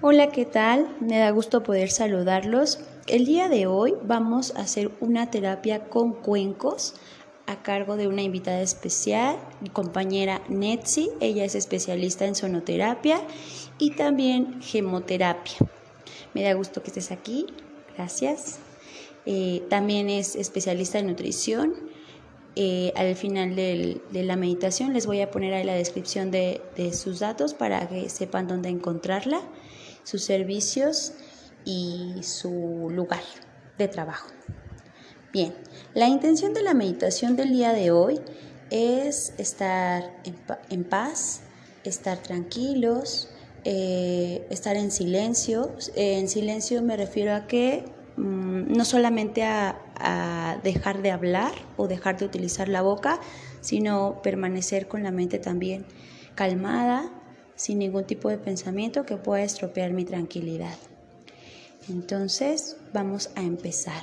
Hola, ¿qué tal? Me da gusto poder saludarlos. El día de hoy vamos a hacer una terapia con cuencos a cargo de una invitada especial, mi compañera Netsi. Ella es especialista en sonoterapia y también gemoterapia. Me da gusto que estés aquí. Gracias. Eh, también es especialista en nutrición. Eh, al final de la meditación les voy a poner ahí la descripción de sus datos para que sepan dónde encontrarla sus servicios y su lugar de trabajo. Bien, la intención de la meditación del día de hoy es estar en, paz, estar tranquilos, eh, estar en silencio. en silencio me refiero a que mm, no solamente a, a dejar de hablar o dejar de utilizar la boca, sino permanecer con la mente también calmada, sin ningún tipo de pensamiento que pueda estropear mi tranquilidad. Entonces, vamos a empezar.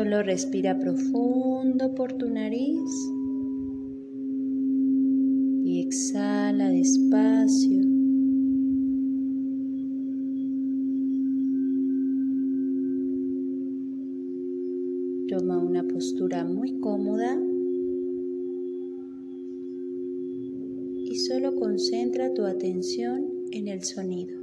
Solo respira profundo por tu nariz y exhala despacio. Toma una postura muy cómoda y solo concentra tu atención en el sonido.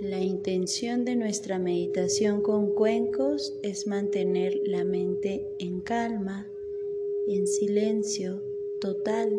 La intención de nuestra meditación con cuencos es mantener la mente en calma en silencio total.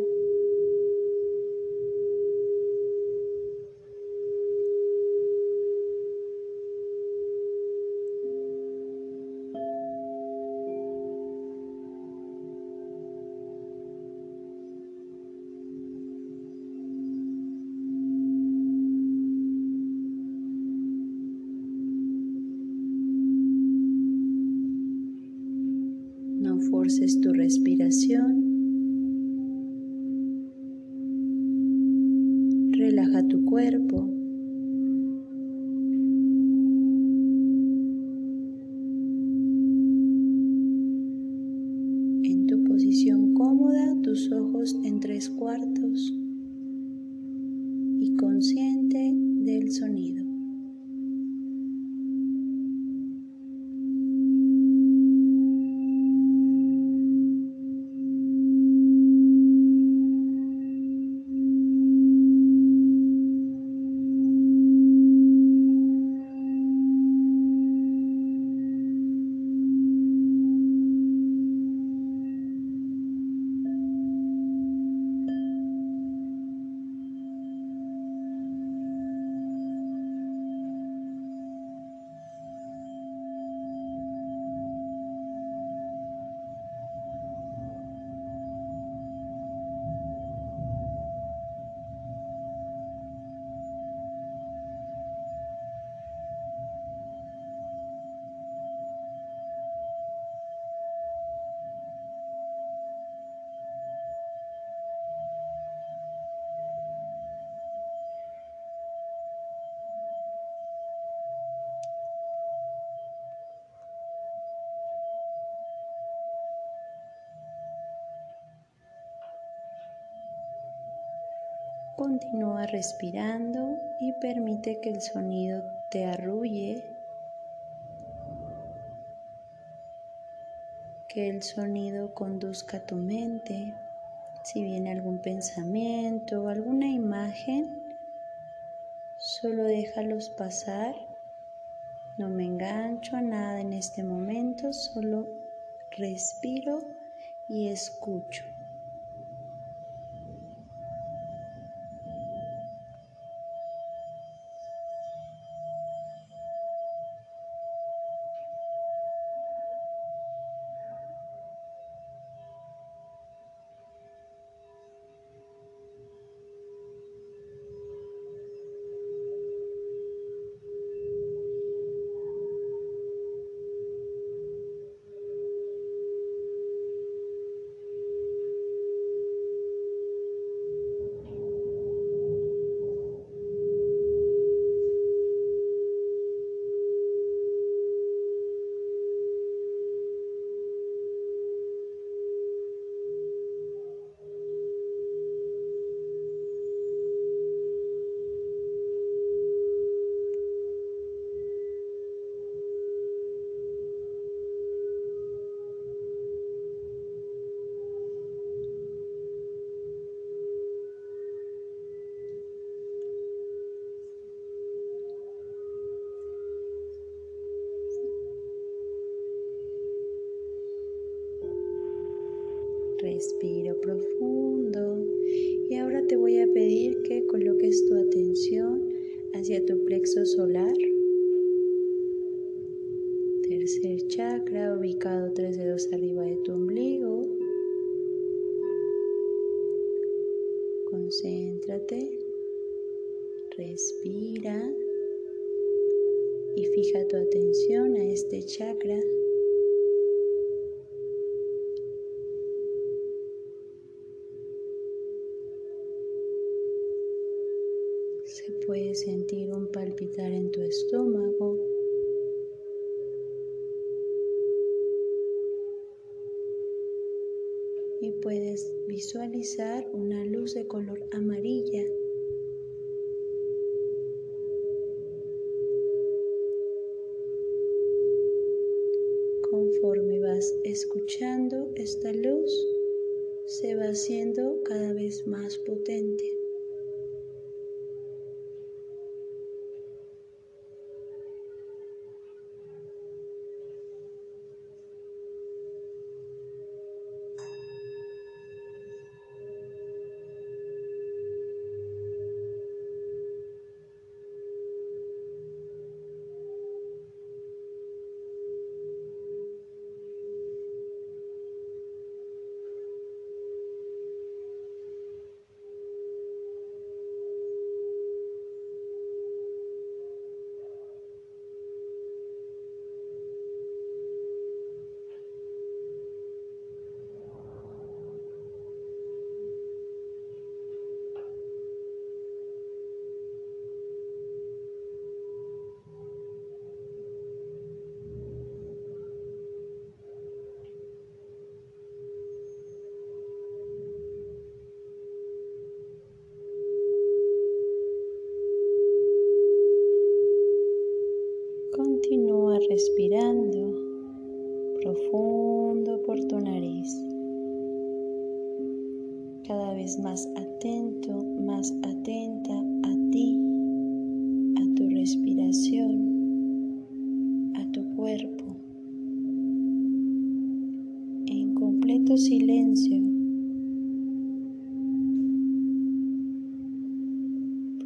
En tres cuartos y consciente del sonido. Continúa respirando y permite que el sonido te arrulle, que el sonido conduzca tu mente. Si viene algún pensamiento o alguna imagen, solo déjalos pasar. No me engancho a nada en este momento, solo respiro y escucho. Respiro profundo y ahora te voy a pedir que coloques tu atención hacia tu plexo solar. Tercer chakra ubicado tres dedos arriba de tu ombligo. Concéntrate, respira y fija tu atención a este chakra puedes sentir un palpitar en tu estómago. Y puedes visualizar una luz de color amarilla. Conforme vas escuchando esta luz, se va haciendo cada vez más potente.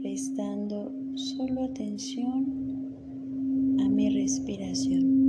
Prestando solo atención mi respiración.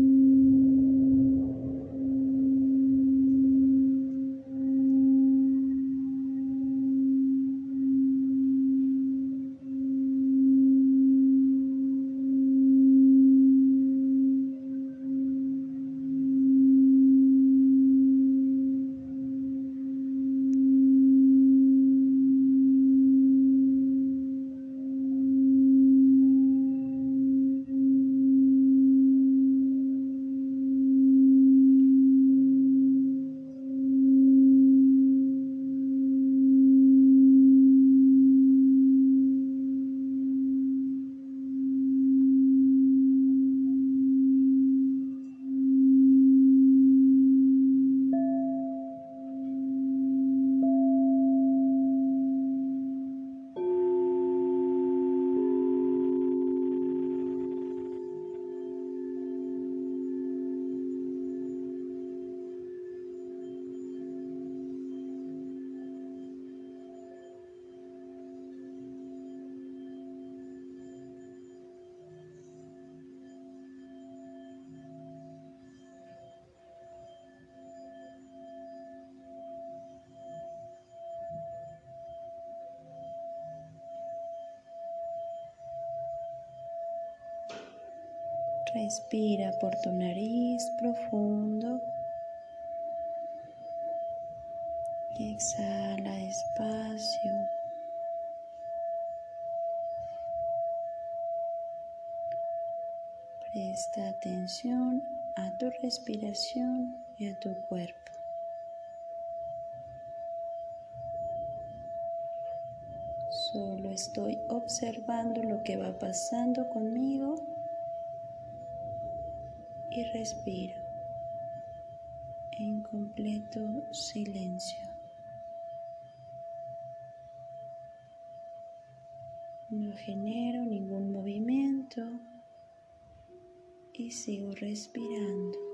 Respira por tu nariz profundo. Y exhala despacio. Presta atención a tu respiración y a tu cuerpo. Solo estoy observando lo que va pasando conmigo y respiro en completo silencio. No genero ningún movimiento y sigo respirando.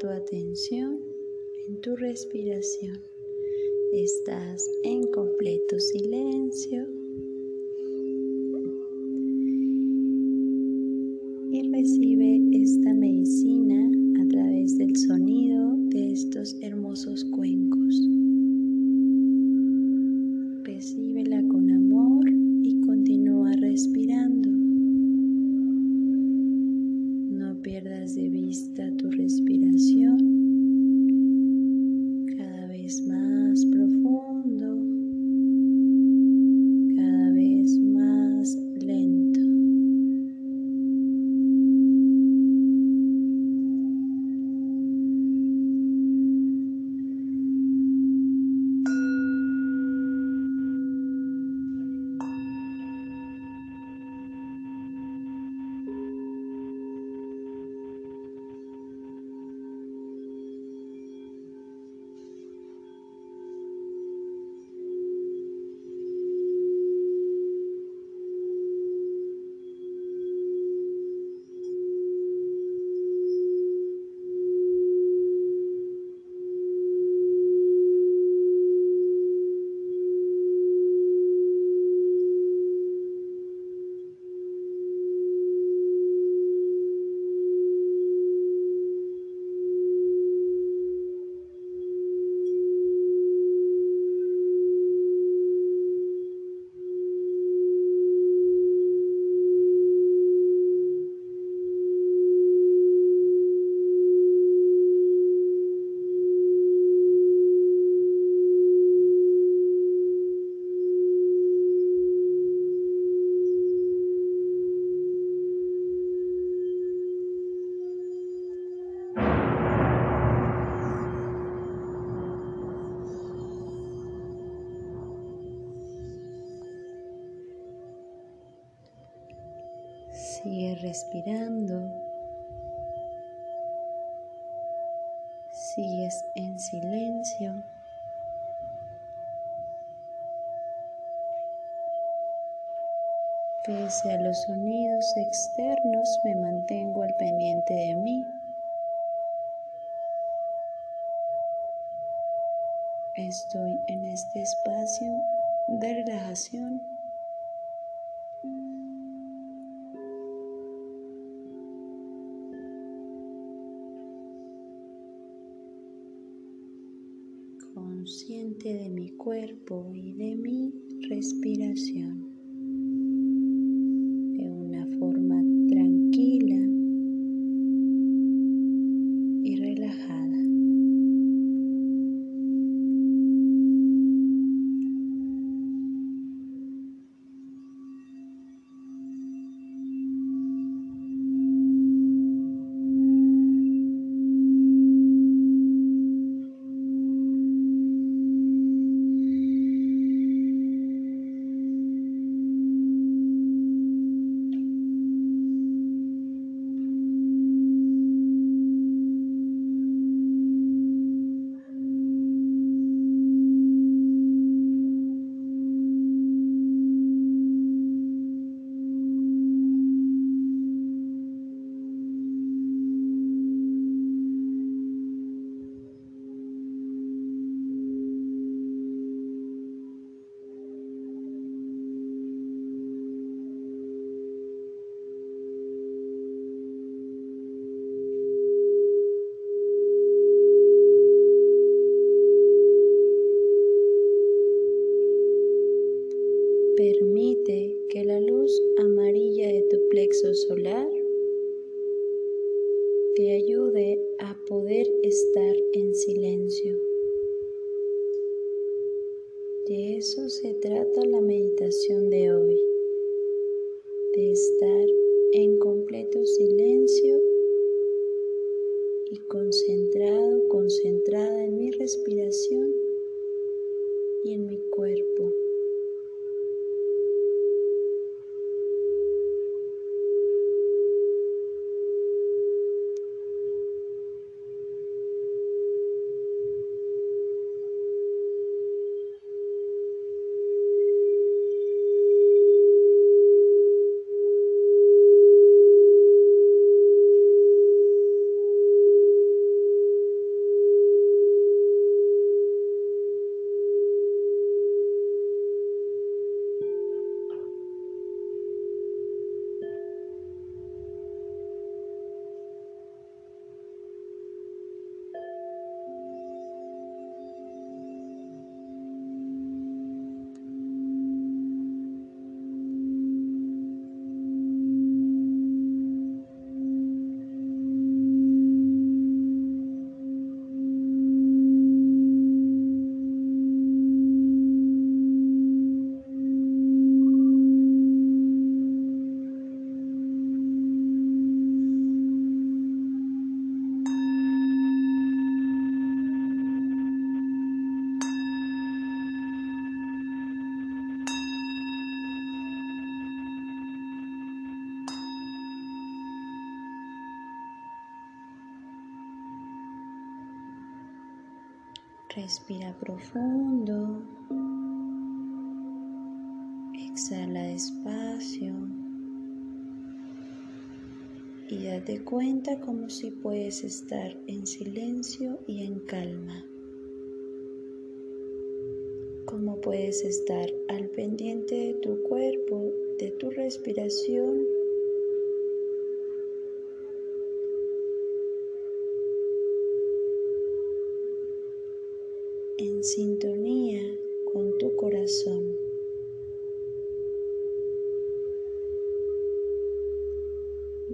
Tu atención en tu respiración. Estás en completo silencio. Pese a los sonidos externos, me mantengo al pendiente de mí. Estoy en este espacio de relajación. Como si puedes estar en silencio y en calma. Cómo puedes estar al pendiente de tu cuerpo, de tu respiración en sintonía con tu corazón.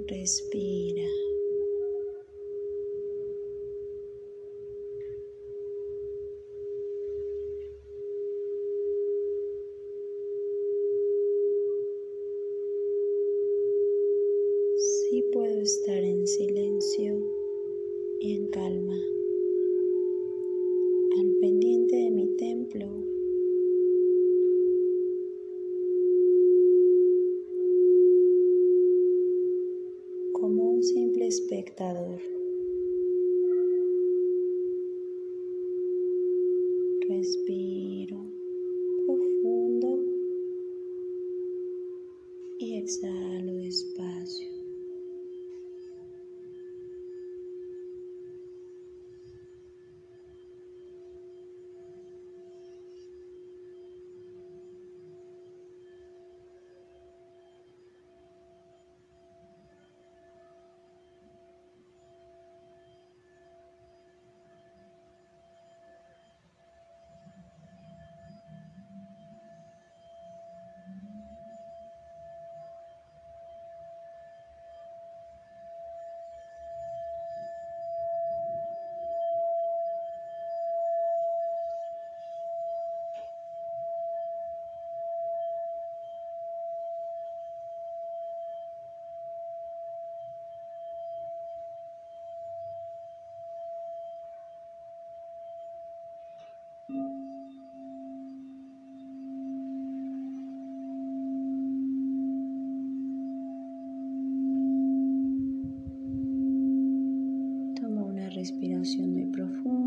Respira. Respiración muy profunda.